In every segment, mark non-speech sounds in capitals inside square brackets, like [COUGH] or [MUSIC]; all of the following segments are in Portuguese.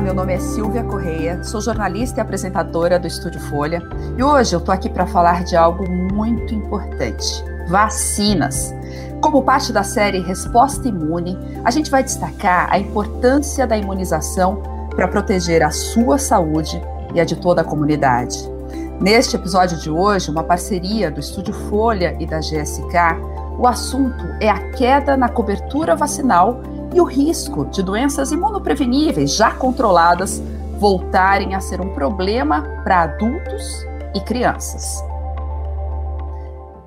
meu nome é Silvia Correia, sou jornalista e apresentadora do Estúdio Folha e hoje eu tô aqui para falar de algo muito importante: vacinas. Como parte da série Resposta Imune, a gente vai destacar a importância da imunização para proteger a sua saúde e a de toda a comunidade. Neste episódio de hoje, uma parceria do Estúdio Folha e da GSK, o assunto é a queda na cobertura vacinal e o risco de doenças imunopreveníveis já controladas voltarem a ser um problema para adultos e crianças.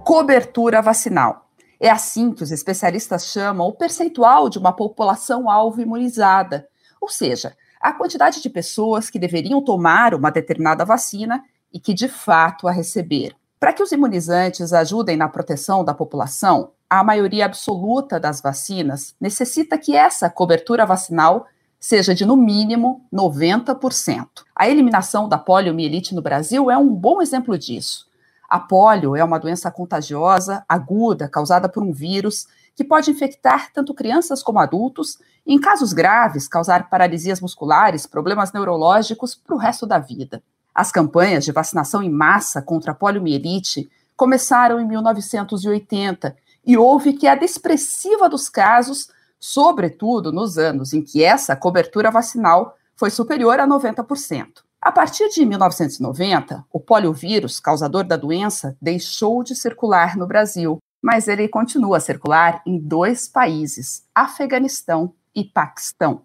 Cobertura vacinal. É assim que os especialistas chamam o percentual de uma população alvo imunizada, ou seja, a quantidade de pessoas que deveriam tomar uma determinada vacina e que de fato a receberam. Para que os imunizantes ajudem na proteção da população, a maioria absoluta das vacinas necessita que essa cobertura vacinal seja de no mínimo 90%. A eliminação da poliomielite no Brasil é um bom exemplo disso. A polio é uma doença contagiosa, aguda, causada por um vírus que pode infectar tanto crianças como adultos e, em casos graves, causar paralisias musculares, problemas neurológicos para o resto da vida. As campanhas de vacinação em massa contra a poliomielite começaram em 1980 e houve queda expressiva dos casos, sobretudo nos anos em que essa cobertura vacinal foi superior a 90%. A partir de 1990, o poliovírus, causador da doença, deixou de circular no Brasil, mas ele continua a circular em dois países, Afeganistão e Paquistão.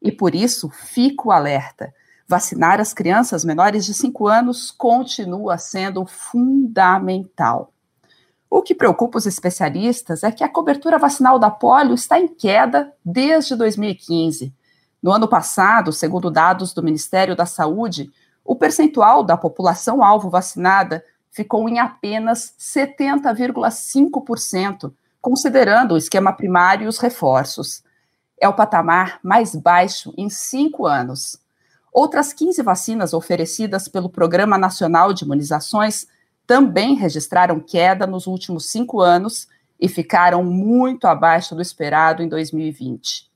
E por isso, fico alerta. Vacinar as crianças menores de 5 anos continua sendo fundamental. O que preocupa os especialistas é que a cobertura vacinal da polio está em queda desde 2015. No ano passado, segundo dados do Ministério da Saúde, o percentual da população alvo vacinada ficou em apenas 70,5%, considerando o esquema primário e os reforços. É o patamar mais baixo em cinco anos. Outras 15 vacinas oferecidas pelo Programa Nacional de Imunizações também registraram queda nos últimos cinco anos e ficaram muito abaixo do esperado em 2020.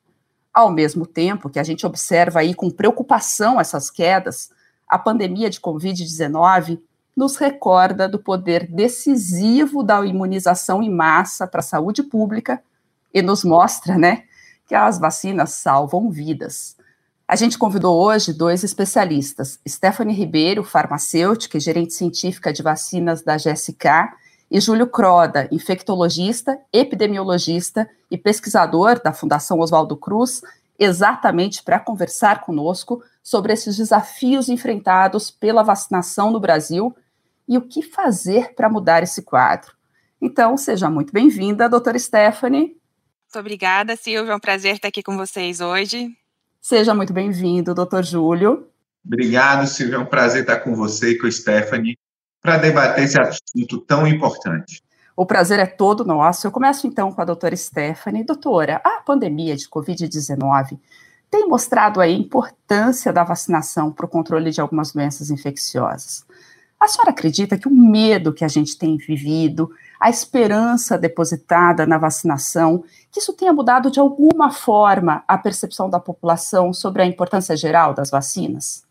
Ao mesmo tempo que a gente observa aí com preocupação essas quedas, a pandemia de Covid-19 nos recorda do poder decisivo da imunização em massa para a saúde pública e nos mostra, né, que as vacinas salvam vidas. A gente convidou hoje dois especialistas, Stephanie Ribeiro, farmacêutica e gerente científica de vacinas da GSK, e Júlio Croda, infectologista, epidemiologista e pesquisador da Fundação Oswaldo Cruz, exatamente para conversar conosco sobre esses desafios enfrentados pela vacinação no Brasil e o que fazer para mudar esse quadro. Então, seja muito bem-vinda, doutora Stephanie. Muito obrigada, Silvia. É um prazer estar aqui com vocês hoje. Seja muito bem-vindo, doutor Júlio. Obrigado, Silvia. É um prazer estar com você e com a Stephanie para debater esse assunto tão importante. O prazer é todo nosso. Eu começo então com a doutora Stephanie. Doutora, a pandemia de Covid-19 tem mostrado a importância da vacinação para o controle de algumas doenças infecciosas. A senhora acredita que o medo que a gente tem vivido, a esperança depositada na vacinação, que isso tenha mudado de alguma forma a percepção da população sobre a importância geral das vacinas?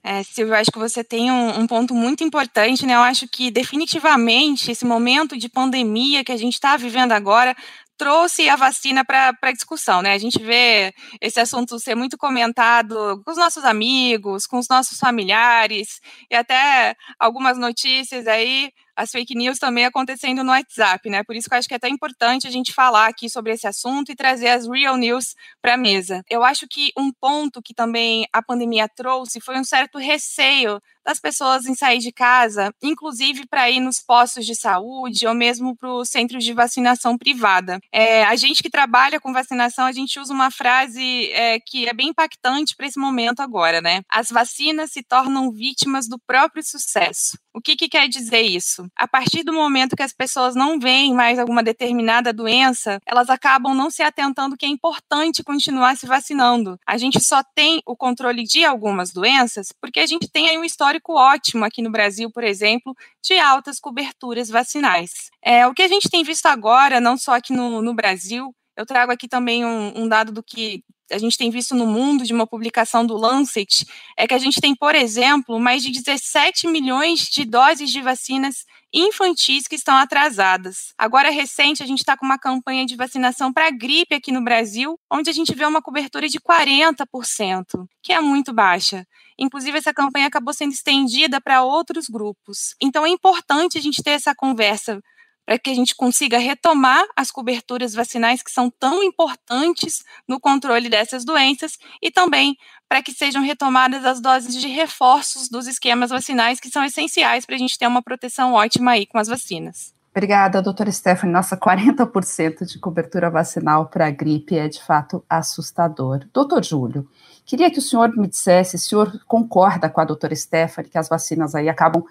É, Silvio, acho que você tem um, um, ponto muito importante, né? Eu acho que definitivamente esse momento de pandemia que a gente está vivendo agora trouxe a vacina para discussão, né? A gente vê esse assunto ser muito comentado com os nossos amigos, com os nossos familiares, e até algumas notícias aí as fake news também acontecendo no WhatsApp, né? Por isso que eu acho que é até importante a gente falar aqui sobre esse assunto e trazer as real news para a mesa. Eu acho que um ponto que também a pandemia trouxe foi um certo receio das pessoas em sair de casa, inclusive para ir nos postos de saúde ou mesmo para os centros de vacinação privada. É, a gente que trabalha com vacinação, a gente usa uma frase é, que é bem impactante para esse momento agora, né? As vacinas se tornam vítimas do próprio sucesso. O que, que quer dizer isso? A partir do momento que as pessoas não veem mais alguma determinada doença, elas acabam não se atentando que é importante continuar se vacinando. A gente só tem o controle de algumas doenças porque a gente tem aí um histórico ótimo aqui no Brasil, por exemplo, de altas coberturas vacinais. É, o que a gente tem visto agora, não só aqui no, no Brasil, eu trago aqui também um, um, dado do que a gente tem visto no mundo de uma publicação do Lancet é que a gente tem, por exemplo, mais de 17 milhões de doses de vacinas infantis que estão atrasadas. Agora, recente, a gente está com uma campanha de vacinação para gripe aqui no Brasil, onde a gente vê uma cobertura de 40%, que é muito baixa. Inclusive, essa campanha acabou sendo estendida para outros grupos. Então, é importante a gente ter essa conversa para que a gente consiga retomar as coberturas vacinais que são tão importantes no controle dessas doenças e também para que sejam retomadas as doses de reforços dos esquemas vacinais que são essenciais para a gente ter uma proteção ótima aí com as vacinas. Obrigada, doutora Stephanie. Nossa, 40% de cobertura vacinal para a gripe é de fato assustador. Doutor Júlio, queria que o senhor me dissesse se o senhor concorda com a doutora Stephanie que as vacinas aí acabam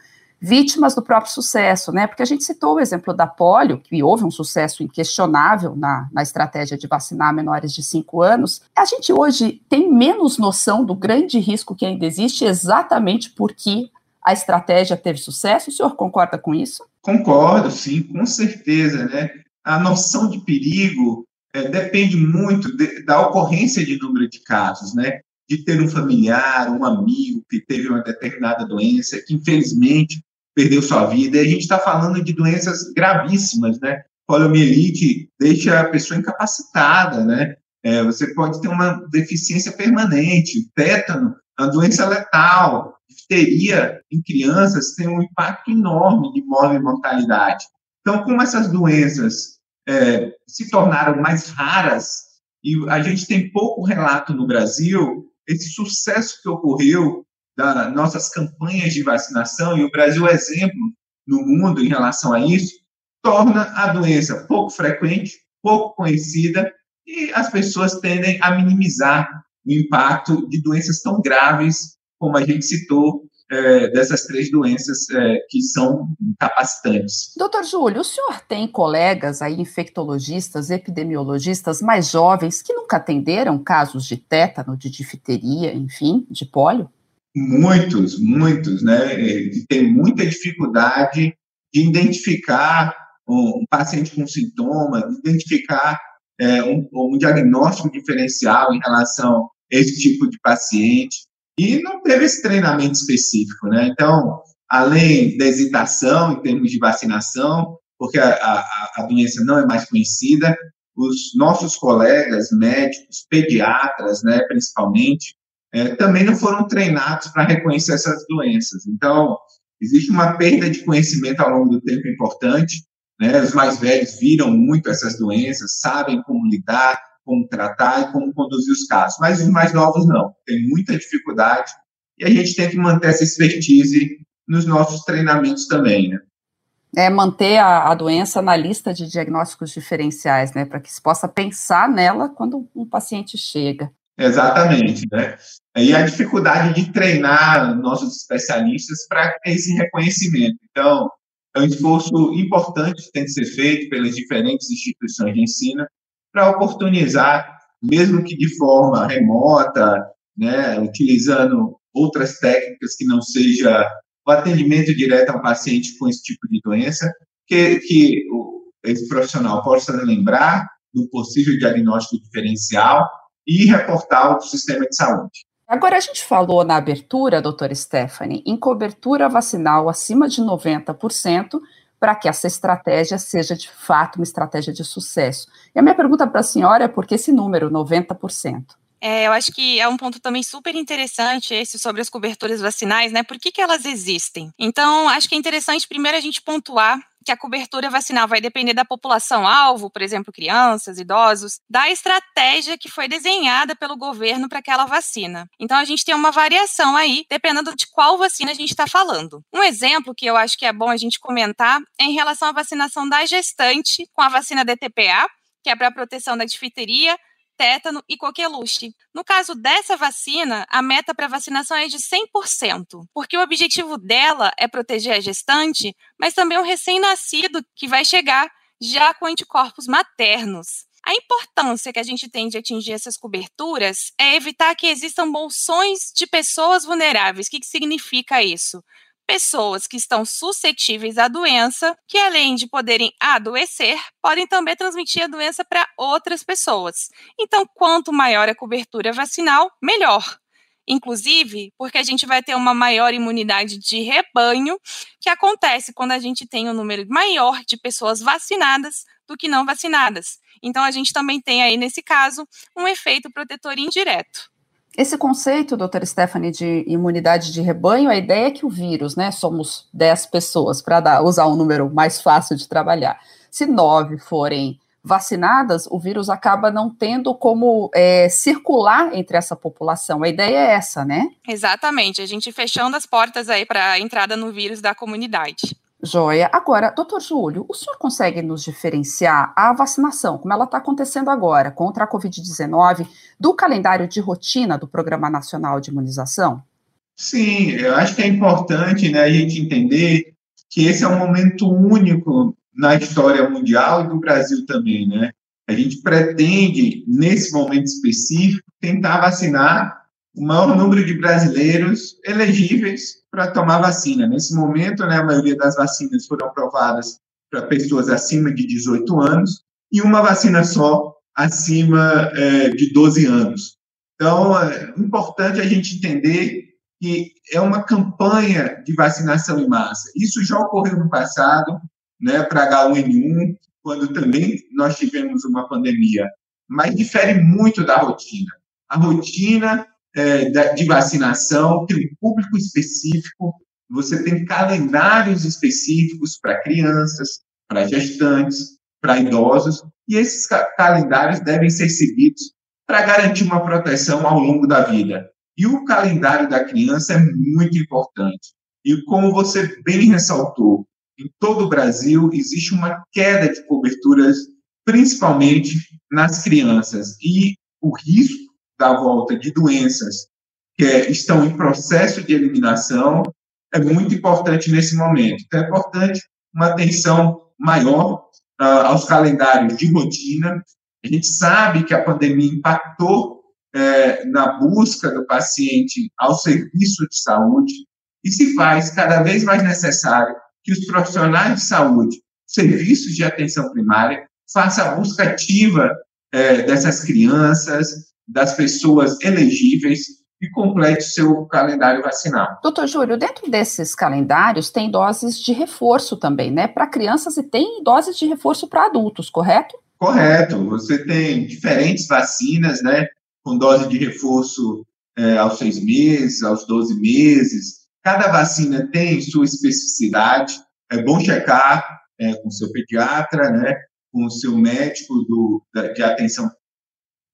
vítimas do próprio sucesso, né? Porque a gente citou o exemplo da polio, que houve um sucesso inquestionável na, na estratégia de vacinar menores de 5 anos. A gente hoje tem menos noção do grande risco que ainda existe, exatamente porque a estratégia teve sucesso. O senhor concorda com isso? Concordo, sim, com certeza, né? A noção de perigo é, depende muito de, da ocorrência de número de casos, né? De ter um familiar, um amigo que teve uma determinada doença, que infelizmente perdeu sua vida. E a gente está falando de doenças gravíssimas, né? Poliomielite deixa a pessoa incapacitada, né? É, você pode ter uma deficiência permanente, tétano, uma doença letal, difteria em crianças tem um impacto enorme de morte e mortalidade. Então, como essas doenças é, se tornaram mais raras e a gente tem pouco relato no Brasil, esse sucesso que ocorreu das nossas campanhas de vacinação, e o Brasil é exemplo no mundo em relação a isso, torna a doença pouco frequente, pouco conhecida, e as pessoas tendem a minimizar o impacto de doenças tão graves como a gente citou, é, dessas três doenças é, que são incapacitantes. Doutor Júlio, o senhor tem colegas aí, infectologistas, epidemiologistas mais jovens que nunca atenderam casos de tétano, de difteria, enfim, de pólio? Muitos, muitos, né? Tem muita dificuldade de identificar um paciente com sintoma, de identificar é, um, um, diagnóstico diferencial em relação a esse tipo de paciente. E não teve esse treinamento específico, né? Então, além da hesitação em termos de vacinação, porque a, a, a doença não é mais conhecida, os nossos colegas médicos, pediatras, né, principalmente, é, também não foram treinados para reconhecer essas doenças. Então, existe uma perda de conhecimento ao longo do tempo importante. Né? Os mais velhos viram muito essas doenças, sabem como lidar, como tratar e como conduzir os casos, mas os mais novos não. Tem muita dificuldade e a gente tem que manter essa expertise nos nossos treinamentos também, né? É manter a, a doença na lista de diagnósticos diferenciais, né, para que se possa pensar nela quando um paciente chega. Exatamente, né? E a dificuldade de treinar nossos especialistas para esse reconhecimento. Então, é um esforço importante que tem que ser feito pelas diferentes instituições de ensino para oportunizar, mesmo que de forma remota, né, utilizando outras técnicas que não seja o atendimento direto ao paciente com esse tipo de doença, que, que esse profissional possa lembrar do possível diagnóstico diferencial e reportar o sistema de saúde. Agora, a gente falou na abertura, doutora Stephanie, em cobertura vacinal acima de 90%, para que essa estratégia seja de fato uma estratégia de sucesso. E a minha pergunta para a senhora é por que esse número, 90%? É, eu acho que é um ponto também super interessante esse sobre as coberturas vacinais, né? Por que, que elas existem? Então, acho que é interessante primeiro a gente pontuar que a cobertura vacinal vai depender da população-alvo, por exemplo, crianças, idosos, da estratégia que foi desenhada pelo governo para aquela vacina. Então, a gente tem uma variação aí, dependendo de qual vacina a gente está falando. Um exemplo que eu acho que é bom a gente comentar é em relação à vacinação da gestante com a vacina DTPA, que é para a proteção da difteria, tétano e coqueluche. No caso dessa vacina, a meta para vacinação é de 100%, porque o objetivo dela é proteger a gestante, mas também o recém-nascido que vai chegar já com anticorpos maternos. A importância que a gente tem de atingir essas coberturas é evitar que existam bolsões de pessoas vulneráveis. O que, que significa isso? Pessoas que estão suscetíveis à doença, que além de poderem adoecer, podem também transmitir a doença para outras pessoas. Então, quanto maior a cobertura vacinal, melhor. Inclusive, porque a gente vai ter uma maior imunidade de rebanho, que acontece quando a gente tem um número maior de pessoas vacinadas do que não vacinadas. Então, a gente também tem aí, nesse caso, um efeito protetor indireto. Esse conceito, doutora Stephanie, de imunidade de rebanho, a ideia é que o vírus, né, somos 10 pessoas, para usar um número mais fácil de trabalhar. Se nove forem vacinadas, o vírus acaba não tendo como é, circular entre essa população. A ideia é essa, né? Exatamente, a gente fechando as portas aí para a entrada no vírus da comunidade. Joia. Agora, doutor Júlio, o senhor consegue nos diferenciar a vacinação, como ela está acontecendo agora, contra a Covid-19, do calendário de rotina do Programa Nacional de Imunização? Sim, eu acho que é importante né, a gente entender que esse é um momento único na história mundial e do Brasil também, né? A gente pretende, nesse momento específico, tentar vacinar o maior número de brasileiros elegíveis para tomar vacina. Nesse momento, né, a maioria das vacinas foram aprovadas para pessoas acima de 18 anos e uma vacina só acima é, de 12 anos. Então, é importante a gente entender que é uma campanha de vacinação em massa. Isso já ocorreu no passado, né, para H1N1, quando também nós tivemos uma pandemia, mas difere muito da rotina. A rotina é, de vacinação tem um público específico, você tem calendários específicos para crianças, para gestantes, para idosos, e esses calendários devem ser seguidos para garantir uma proteção ao longo da vida. E o calendário da criança é muito importante. E como você bem ressaltou, em todo o Brasil existe uma queda de coberturas, principalmente nas crianças. E o risco da volta de doenças que estão em processo de eliminação é muito importante nesse momento. Então, é importante uma atenção maior uh, aos calendários de rotina. A gente sabe que a pandemia impactou é, na busca do paciente ao serviço de saúde e se faz cada vez mais necessário que os profissionais de saúde, serviços de atenção primária, façam a busca ativa é, dessas crianças, das pessoas elegíveis e complete seu calendário vacinal. Doutor Júlio, dentro desses calendários tem doses de reforço também, né? Para crianças e tem doses de reforço para adultos, correto? Correto. Você tem diferentes vacinas, né? Com dose de reforço é, aos seis meses, aos 12 meses. Cada vacina tem sua especificidade. É bom checar é, com seu pediatra, né? Com o seu médico do, de atenção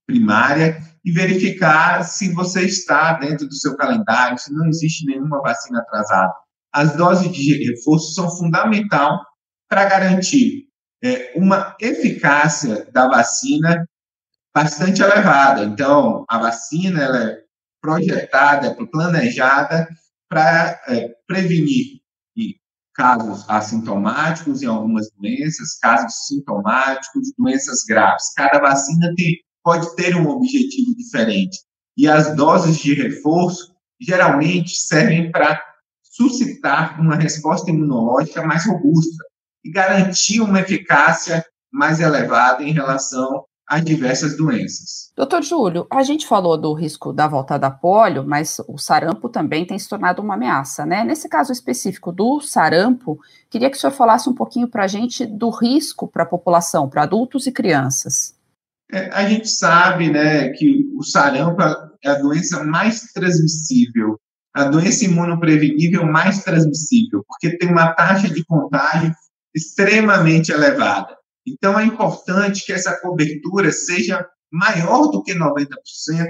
primária e verificar se você está dentro do seu calendário, se não existe nenhuma vacina atrasada. As doses de reforço são fundamental para garantir é, uma eficácia da vacina bastante elevada. Então, a vacina ela é projetada, é planejada para é, prevenir casos assintomáticos em algumas doenças, casos sintomáticos, doenças graves. Cada vacina tem pode ter um objetivo diferente. E as doses de reforço geralmente servem para suscitar uma resposta imunológica mais robusta e garantir uma eficácia mais elevada em relação a diversas doenças. Doutor Júlio, a gente falou do risco da volta da polio, mas o sarampo também tem se tornado uma ameaça, né? Nesse caso específico do sarampo, queria que o senhor falasse um pouquinho para a gente do risco para a população, para adultos e crianças. É, a gente sabe né, que o sarampo é a doença mais transmissível, a doença imunoprevenível mais transmissível, porque tem uma taxa de contágio extremamente elevada. Então, é importante que essa cobertura seja maior do que 90%,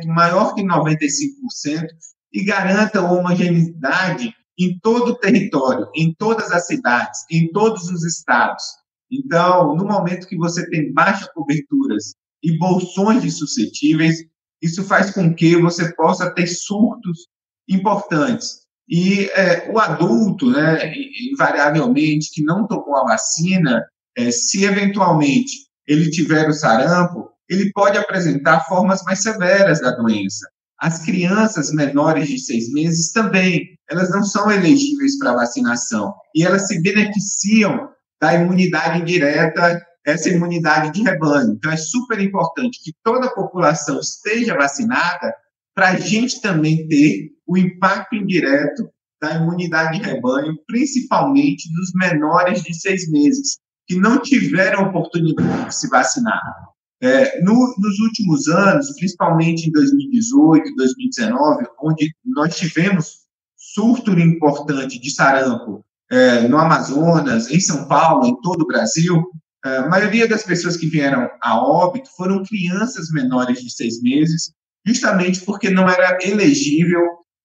maior que 95%, e garanta homogeneidade em todo o território, em todas as cidades, em todos os estados. Então, no momento que você tem baixas coberturas e bolsões de suscetíveis, isso faz com que você possa ter surtos importantes. E é, o adulto, né, invariavelmente, que não tomou a vacina, é, se eventualmente ele tiver o sarampo, ele pode apresentar formas mais severas da doença. As crianças menores de seis meses também, elas não são elegíveis para vacinação e elas se beneficiam da imunidade indireta, essa imunidade de rebanho. Então, é super importante que toda a população esteja vacinada para a gente também ter o impacto indireto da imunidade de rebanho, principalmente dos menores de seis meses, que não tiveram oportunidade de se vacinar. É, no, nos últimos anos, principalmente em 2018, 2019, onde nós tivemos surto importante de sarampo é, no Amazonas, em São Paulo, em todo o Brasil, a maioria das pessoas que vieram a óbito foram crianças menores de seis meses, justamente porque não era elegível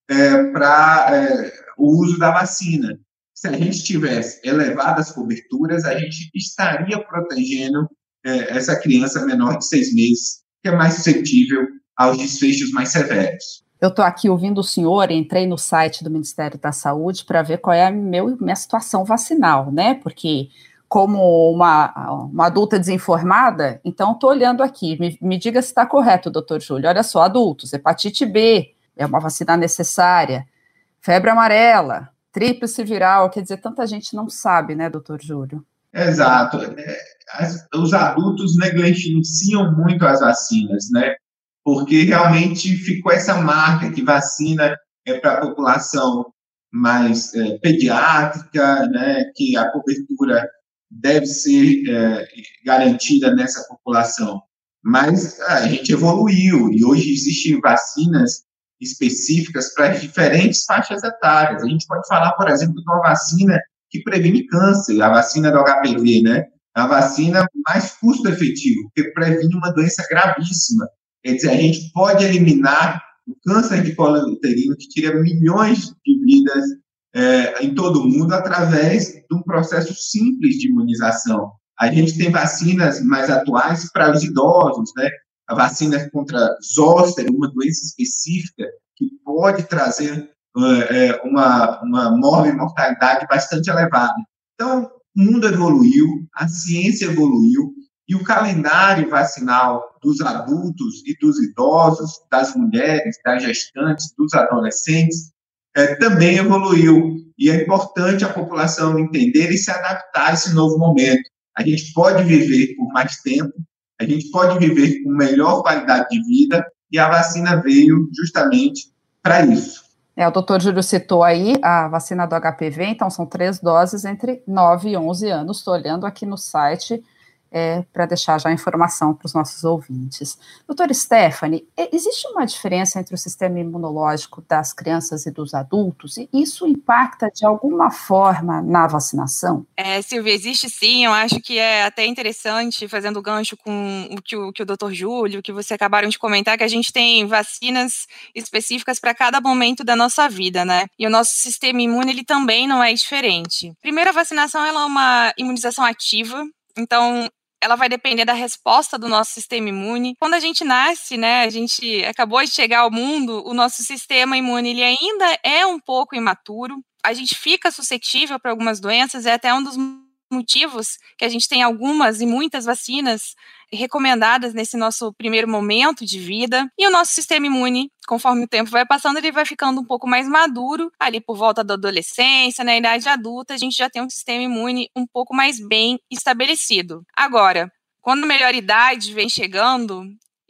é, para é, o uso da vacina. Se a gente tivesse elevadas coberturas, a gente estaria protegendo é, essa criança menor de seis meses, que é mais suscetível aos desfechos mais severos. Eu estou aqui ouvindo o senhor, entrei no site do Ministério da Saúde para ver qual é a meu, minha situação vacinal, né? Porque, como uma, uma adulta desinformada, então estou olhando aqui. Me, me diga se está correto, doutor Júlio. Olha só, adultos, hepatite B é uma vacina necessária, febre amarela, tríplice viral, quer dizer, tanta gente não sabe, né, doutor Júlio? Exato. É, as, os adultos negligenciam muito as vacinas, né? porque realmente ficou essa marca que vacina é para a população mais é, pediátrica, né, que a cobertura deve ser é, garantida nessa população. Mas a gente evoluiu e hoje existem vacinas específicas para diferentes faixas etárias. A gente pode falar, por exemplo, de uma vacina que previne câncer, a vacina do HPV, né? A vacina mais custo-efetivo, que previne uma doença gravíssima, Quer dizer, a gente pode eliminar o câncer de colo uterino, que tira milhões de vidas é, em todo o mundo, através de um processo simples de imunização. A gente tem vacinas mais atuais para os idosos, né? A vacina contra zoster, uma doença específica que pode trazer é, uma, uma mortalidade bastante elevada. Então, o mundo evoluiu, a ciência evoluiu, e o calendário vacinal dos adultos e dos idosos, das mulheres, das gestantes, dos adolescentes, é, também evoluiu. E é importante a população entender e se adaptar a esse novo momento. A gente pode viver por mais tempo, a gente pode viver com melhor qualidade de vida, e a vacina veio justamente para isso. É, o doutor Júlio citou aí a vacina do HPV, então são três doses entre 9 e 11 anos. Estou olhando aqui no site é, para deixar já a informação para os nossos ouvintes. Doutora Stephanie, existe uma diferença entre o sistema imunológico das crianças e dos adultos? E isso impacta de alguma forma na vacinação? É, Silvia, existe sim. Eu acho que é até interessante, fazendo gancho com o que o, que o doutor Júlio, que você acabaram de comentar, que a gente tem vacinas específicas para cada momento da nossa vida, né? E o nosso sistema imune, ele também não é diferente. Primeiro, a vacinação ela é uma imunização ativa, então, ela vai depender da resposta do nosso sistema imune. Quando a gente nasce, né, a gente acabou de chegar ao mundo, o nosso sistema imune ele ainda é um pouco imaturo. A gente fica suscetível para algumas doenças, é até um dos motivos que a gente tem algumas e muitas vacinas recomendadas nesse nosso primeiro momento de vida. E o nosso sistema imune, conforme o tempo vai passando, ele vai ficando um pouco mais maduro, ali por volta da adolescência, na idade adulta, a gente já tem um sistema imune um pouco mais bem estabelecido. Agora, quando melhor idade vem chegando,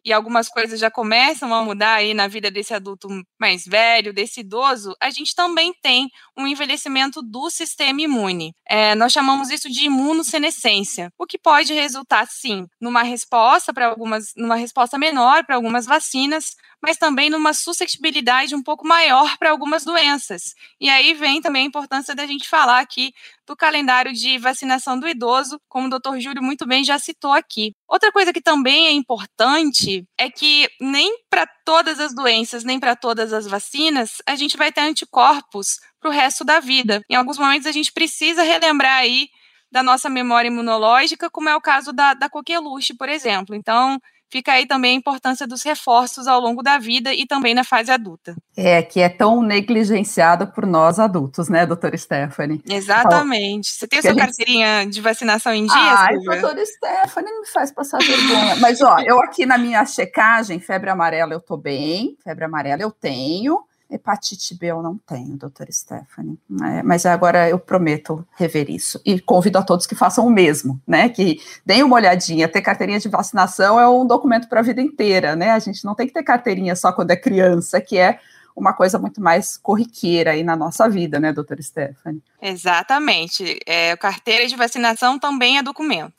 e algumas coisas já começam a mudar aí na vida desse adulto mais velho, desse idoso, a gente também tem um envelhecimento do sistema imune. É, nós chamamos isso de imunossenescência, o que pode resultar, sim, numa resposta para algumas, numa resposta menor para algumas vacinas, mas também numa suscetibilidade um pouco maior para algumas doenças. E aí vem também a importância da gente falar aqui do calendário de vacinação do idoso, como o doutor Júlio muito bem já citou aqui. Outra coisa que também é importante é que nem para todas as doenças, nem para todas as vacinas, a gente vai ter anticorpos para o resto da vida. Em alguns momentos a gente precisa relembrar aí da nossa memória imunológica, como é o caso da, da coqueluche, por exemplo. Então, fica aí também a importância dos reforços ao longo da vida e também na fase adulta. É, que é tão negligenciada por nós adultos, né, doutora Stephanie? Exatamente. Você tem a sua a carteirinha gente... de vacinação em dia, Ai, doutora Stephanie, me faz passar vergonha. Mas, ó, eu aqui na minha checagem, febre amarela eu tô bem, febre amarela eu tenho, Hepatite B eu não tenho, doutora Stephanie. É, mas agora eu prometo rever isso. E convido a todos que façam o mesmo, né? Que deem uma olhadinha. Ter carteirinha de vacinação é um documento para a vida inteira, né? A gente não tem que ter carteirinha só quando é criança, que é uma coisa muito mais corriqueira aí na nossa vida, né, doutora Stephanie? Exatamente. É, carteira de vacinação também é documento.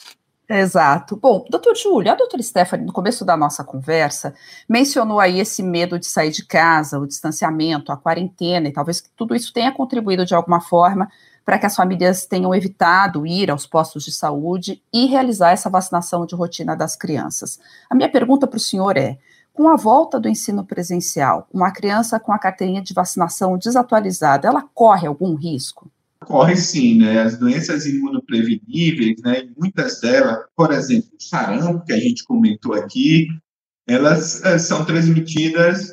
Exato. Bom, doutor Júlio, a doutora Stephanie, no começo da nossa conversa, mencionou aí esse medo de sair de casa, o distanciamento, a quarentena, e talvez tudo isso tenha contribuído de alguma forma para que as famílias tenham evitado ir aos postos de saúde e realizar essa vacinação de rotina das crianças. A minha pergunta para o senhor é: com a volta do ensino presencial, uma criança com a carteirinha de vacinação desatualizada, ela corre algum risco? Corre sim, né? As doenças imunopreveníveis, né? Muitas delas, por exemplo, o sarampo, que a gente comentou aqui, elas é, são transmitidas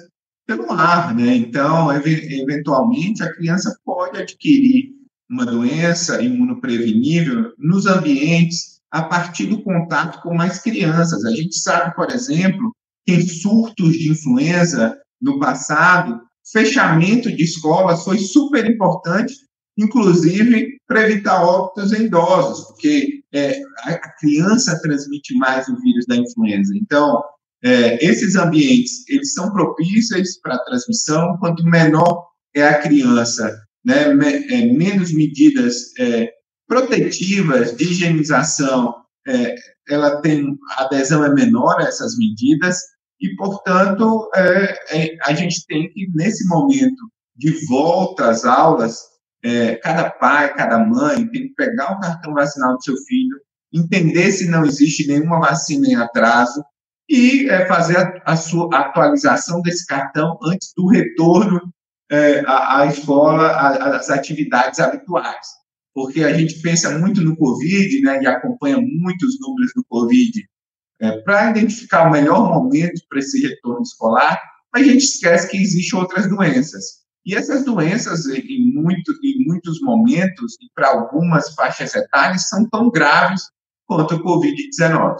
pelo ar, né? Então, eventualmente, a criança pode adquirir uma doença imunoprevenível nos ambientes a partir do contato com mais crianças. A gente sabe, por exemplo, que em surtos de influenza no passado, fechamento de escolas foi super importante inclusive para evitar óbitos em idosos, porque é, a criança transmite mais o vírus da influenza. Então, é, esses ambientes, eles são propícios para a transmissão, quanto menor é a criança, né, me, é, menos medidas é, protetivas de higienização, é, ela tem, a adesão é menor a essas medidas, e, portanto, é, a gente tem que, nesse momento de volta às aulas, é, cada pai, cada mãe tem que pegar o cartão vacinal do seu filho, entender se não existe nenhuma vacina em atraso e é, fazer a, a, sua atualização desse cartão antes do retorno é, à, à, escola, às atividades habituais. Porque a gente pensa muito no Covid, né, e acompanha muitos números do Covid, é, para identificar o melhor momento para esse retorno escolar, mas a gente esquece que existem outras doenças. E essas doenças, em, muito, em muitos momentos, e para algumas faixas etárias, são tão graves quanto o Covid-19.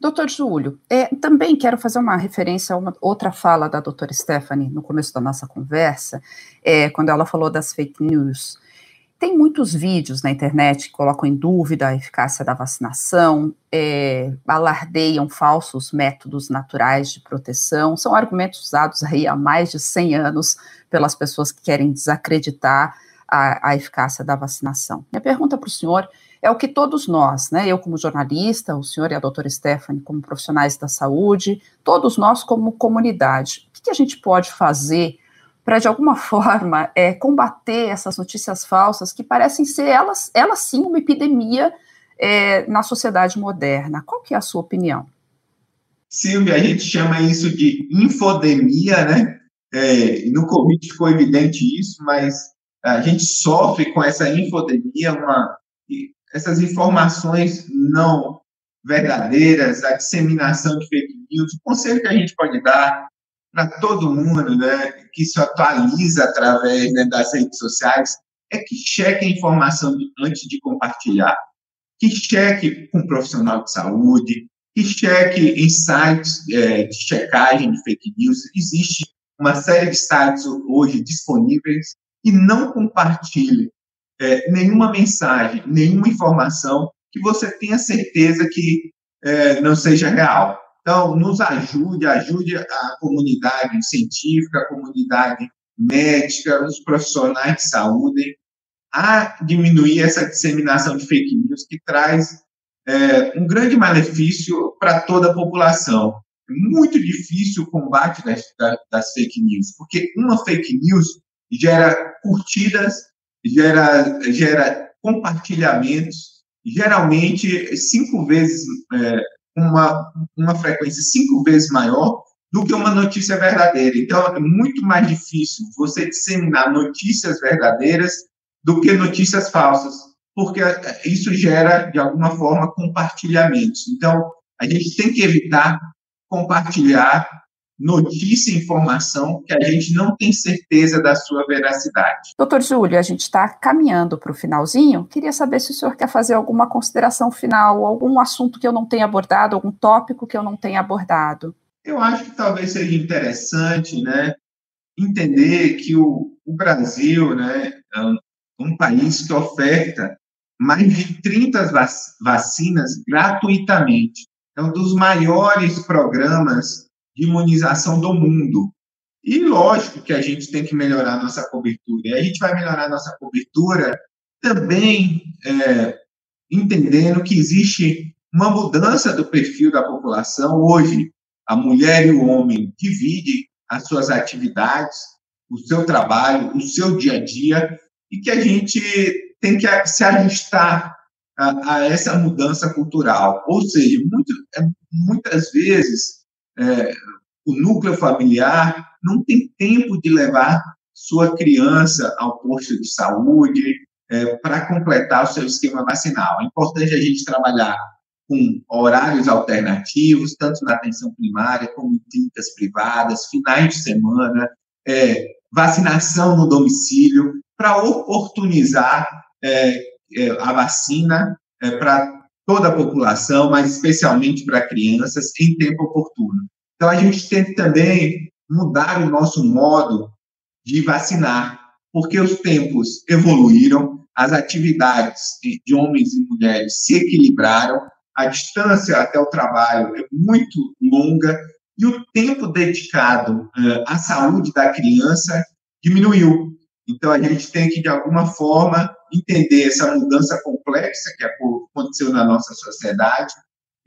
Doutor Júlio, é, também quero fazer uma referência a uma outra fala da doutora Stephanie no começo da nossa conversa, é, quando ela falou das fake news. Tem muitos vídeos na internet que colocam em dúvida a eficácia da vacinação, é, alardeiam falsos métodos naturais de proteção, são argumentos usados aí há mais de 100 anos pelas pessoas que querem desacreditar a, a eficácia da vacinação. Minha pergunta para o senhor é o que todos nós, né, eu como jornalista, o senhor e a doutora Stephanie como profissionais da saúde, todos nós como comunidade, o que, que a gente pode fazer para, de alguma [LAUGHS] forma, é, combater essas notícias falsas que parecem ser elas, elas sim uma epidemia é, na sociedade moderna. Qual que é a sua opinião? Silvia, a gente chama isso de infodemia, né? É, no Covid ficou evidente isso, mas a gente sofre com essa infodemia, uma, essas informações não verdadeiras, a disseminação de fake news. O conselho que a gente pode dar para todo mundo, né, que se atualiza através né, das redes sociais, é que cheque a informação antes de compartilhar, que cheque com um profissional de saúde, que cheque em sites é, de checagem de fake news. Existe uma série de sites hoje disponíveis e não compartilhe é, nenhuma mensagem, nenhuma informação que você tenha certeza que é, não seja real. Então, nos ajude, ajude a comunidade científica, a comunidade médica, os profissionais de saúde a diminuir essa disseminação de fake news que traz é, um grande malefício para toda a população. É muito difícil o combate das, das fake news, porque uma fake news gera curtidas, gera, gera compartilhamentos, geralmente cinco vezes é, uma, uma frequência cinco vezes maior do que uma notícia verdadeira. Então, é muito mais difícil você disseminar notícias verdadeiras do que notícias falsas, porque isso gera, de alguma forma, compartilhamentos. Então, a gente tem que evitar compartilhar notícia informação que a gente não tem certeza da sua veracidade. Doutor Júlio, a gente está caminhando para o finalzinho. Queria saber se o senhor quer fazer alguma consideração final, algum assunto que eu não tenha abordado, algum tópico que eu não tenha abordado. Eu acho que talvez seja interessante, né, entender que o, o Brasil, né, é um, um país que oferta mais de 30 vacinas gratuitamente. Então, dos maiores programas de imunização do mundo. E lógico que a gente tem que melhorar nossa cobertura. E a gente vai melhorar nossa cobertura também é, entendendo que existe uma mudança do perfil da população. Hoje, a mulher e o homem dividem as suas atividades, o seu trabalho, o seu dia a dia, e que a gente tem que se ajustar a, a essa mudança cultural. Ou seja, muito, é, muitas vezes é, o núcleo familiar não tem tempo de levar sua criança ao posto de saúde é, para completar o seu esquema vacinal. É importante a gente trabalhar com horários alternativos, tanto na atenção primária como em clínicas privadas, finais de semana, é, vacinação no domicílio, para oportunizar é, é, a vacina é, para toda a população, mas especialmente para crianças, em tempo oportuno. Então, a gente tem que também mudar o nosso modo de vacinar, porque os tempos evoluíram, as atividades de homens e mulheres se equilibraram, a distância até o trabalho é muito longa e o tempo dedicado uh, à saúde da criança diminuiu. Então, a gente tem que, de alguma forma, entender essa mudança complexa que aconteceu na nossa sociedade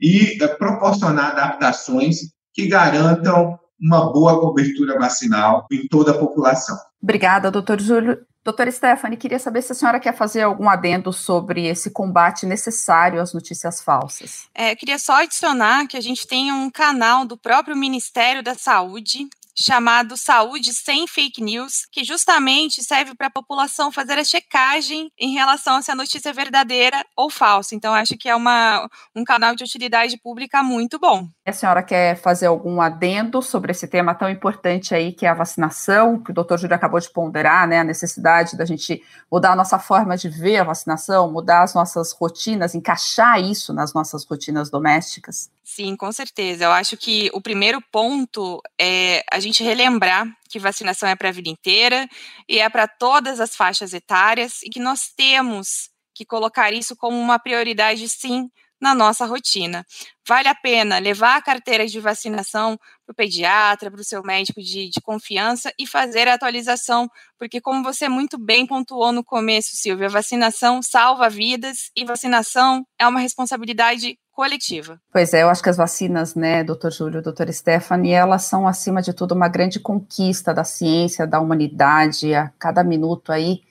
e uh, proporcionar adaptações que garantam uma boa cobertura vacinal em toda a população. Obrigada, doutor Júlio. Doutora Stephanie, queria saber se a senhora quer fazer algum adendo sobre esse combate necessário às notícias falsas. É, queria só adicionar que a gente tem um canal do próprio Ministério da Saúde chamado Saúde Sem Fake News, que justamente serve para a população fazer a checagem em relação a se a notícia é verdadeira ou falsa. Então, acho que é uma, um canal de utilidade pública muito bom. A senhora quer fazer algum adendo sobre esse tema tão importante aí, que é a vacinação, que o doutor Júlio acabou de ponderar, né, a necessidade da gente mudar a nossa forma de ver a vacinação, mudar as nossas rotinas, encaixar isso nas nossas rotinas domésticas? Sim, com certeza. Eu acho que o primeiro ponto é a gente relembrar que vacinação é para a vida inteira e é para todas as faixas etárias e que nós temos que colocar isso como uma prioridade, sim, na nossa rotina. Vale a pena levar a carteira de vacinação para o pediatra, para o seu médico de, de, confiança e fazer a atualização, porque, como você muito bem pontuou no começo, Silvia, vacinação salva vidas e vacinação é uma responsabilidade coletiva. Pois é, eu acho que as vacinas, né, doutor Júlio, doutor Stephanie, elas são, acima de tudo, uma grande conquista da ciência, da humanidade, a cada minuto aí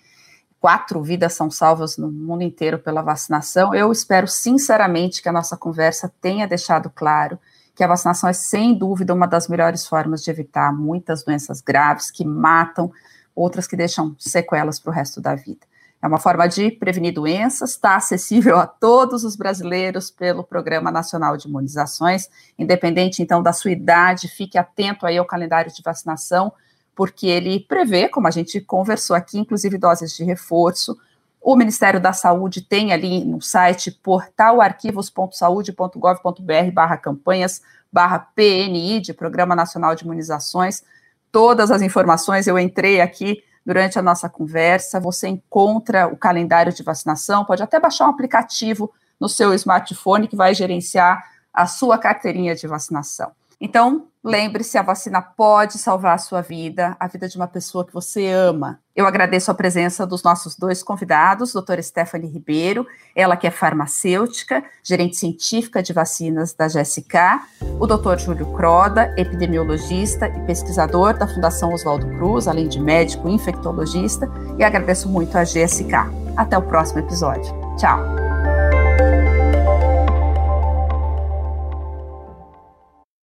quatro vidas são salvas no mundo inteiro pela vacinação. Eu espero sinceramente que a nossa conversa tenha deixado claro que a vacinação é sem dúvida uma das melhores formas de evitar muitas doenças graves que matam, outras que deixam sequelas para o resto da vida. É uma forma de prevenir doenças, está acessível a todos os brasileiros pelo Programa Nacional de Imunizações, independente então da sua idade, fique atento aí ao calendário de vacinação porque ele prevê, como a gente conversou aqui, inclusive doses de reforço. O Ministério da Saúde tem ali no site portalarquivos.saude.gov.br barra campanhas barra PNI, de Programa Nacional de Imunizações. Todas as informações eu entrei aqui durante a nossa conversa. Você encontra o calendário de vacinação, pode até baixar um aplicativo no seu smartphone que vai gerenciar a sua carteirinha de vacinação. Então, lembre-se, a vacina pode salvar a sua vida, a vida de uma pessoa que você ama. Eu agradeço a presença dos nossos dois convidados, doutora Stephanie Ribeiro, ela que é farmacêutica, gerente científica de vacinas da GSK, o doutor Júlio Croda, epidemiologista e pesquisador da Fundação Oswaldo Cruz, além de médico infectologista, e agradeço muito a GSK. Até o próximo episódio. Tchau!